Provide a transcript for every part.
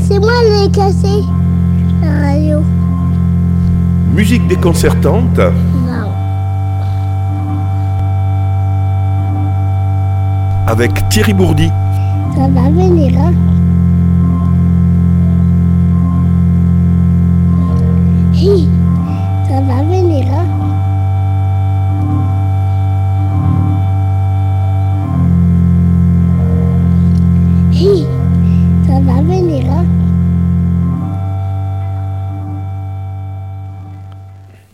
C'est moi qui ai cassé la radio. Musique déconcertante Non. avec Thierry Bourdi. Ça va venir, hein Hi, ça va venir, hein Hi, ça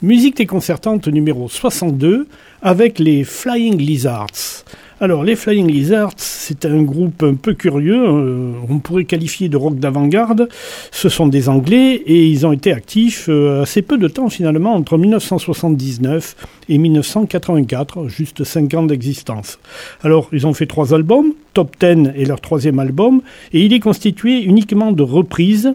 Musique déconcertante numéro 62 avec les Flying Lizards. Alors, les Flying Lizards, c'est un groupe un peu curieux, euh, on pourrait qualifier de rock d'avant-garde. Ce sont des Anglais et ils ont été actifs euh, assez peu de temps finalement, entre 1979 et 1984, juste 5 ans d'existence. Alors, ils ont fait trois albums, Top 10 est leur troisième album, et il est constitué uniquement de reprises,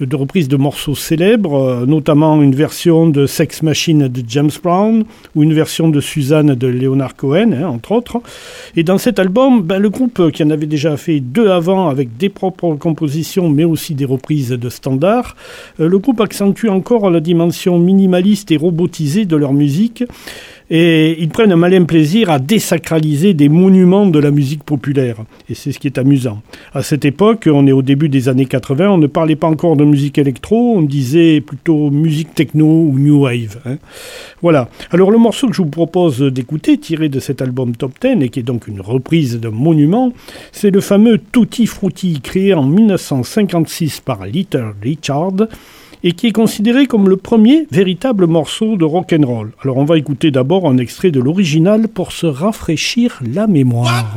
de reprises de morceaux célèbres, euh, notamment une version de Sex Machine de James Brown, ou une version de Suzanne de Leonard Cohen, hein, entre autres. Et dans cet album, ben, le qui en avait déjà fait deux avant avec des propres compositions, mais aussi des reprises de standards, euh, le groupe accentue encore la dimension minimaliste et robotisée de leur musique. Et ils prennent un malin plaisir à désacraliser des monuments de la musique populaire. Et c'est ce qui est amusant. À cette époque, on est au début des années 80, on ne parlait pas encore de musique électro, on disait plutôt musique techno ou new wave. hein. Voilà. Alors le morceau que je vous propose d'écouter, tiré de cet album Top 10, et qui est donc une reprise de monument, c'est le fameux Tutti Frutti, créé en 1956 par Little Richard, et qui est considéré comme le premier véritable morceau de rock and roll. Alors on va écouter d'abord un extrait de l'original pour se rafraîchir la mémoire.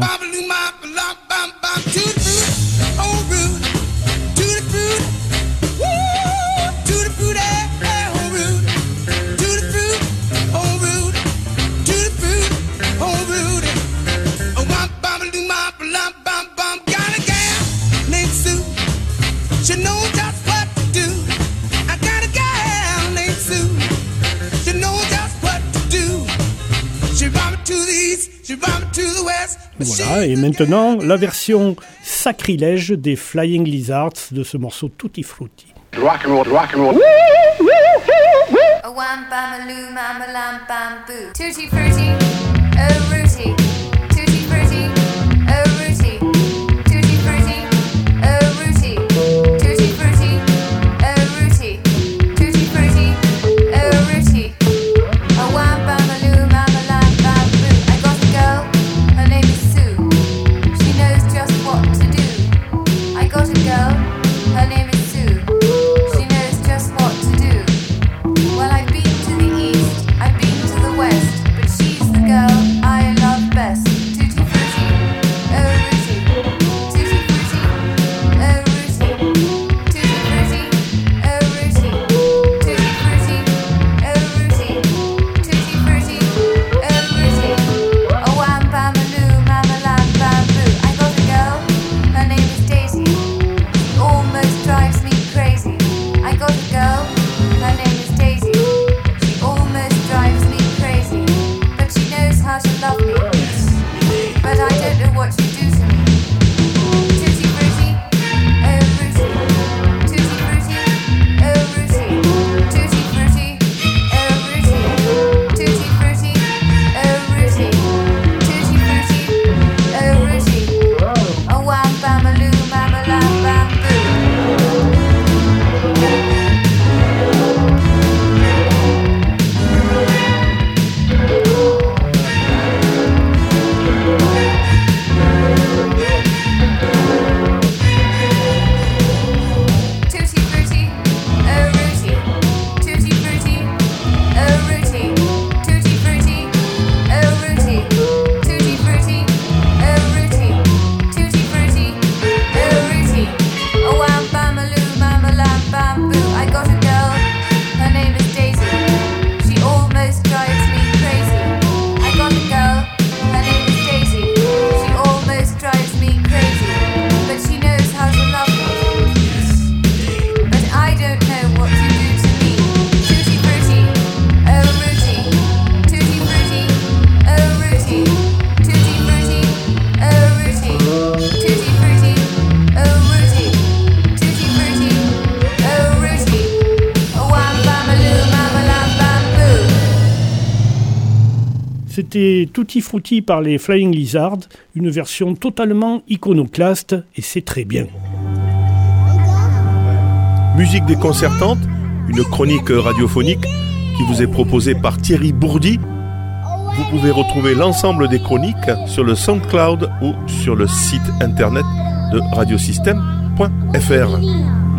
Voilà, et maintenant la version sacrilège des Flying Lizards de ce morceau Tutti Frutti. Rock and roll, rock and roll. A wham bam a loo mam a lam bam boo. Tutti frutti, oh rooty. C'était Tutti Frutti par les Flying Lizards, une version totalement iconoclaste et c'est très bien. Musique déconcertante, une chronique radiophonique qui vous est proposée par Thierry Bourdi. Vous pouvez retrouver l'ensemble des chroniques sur le SoundCloud ou sur le site internet de radiosystème.fr.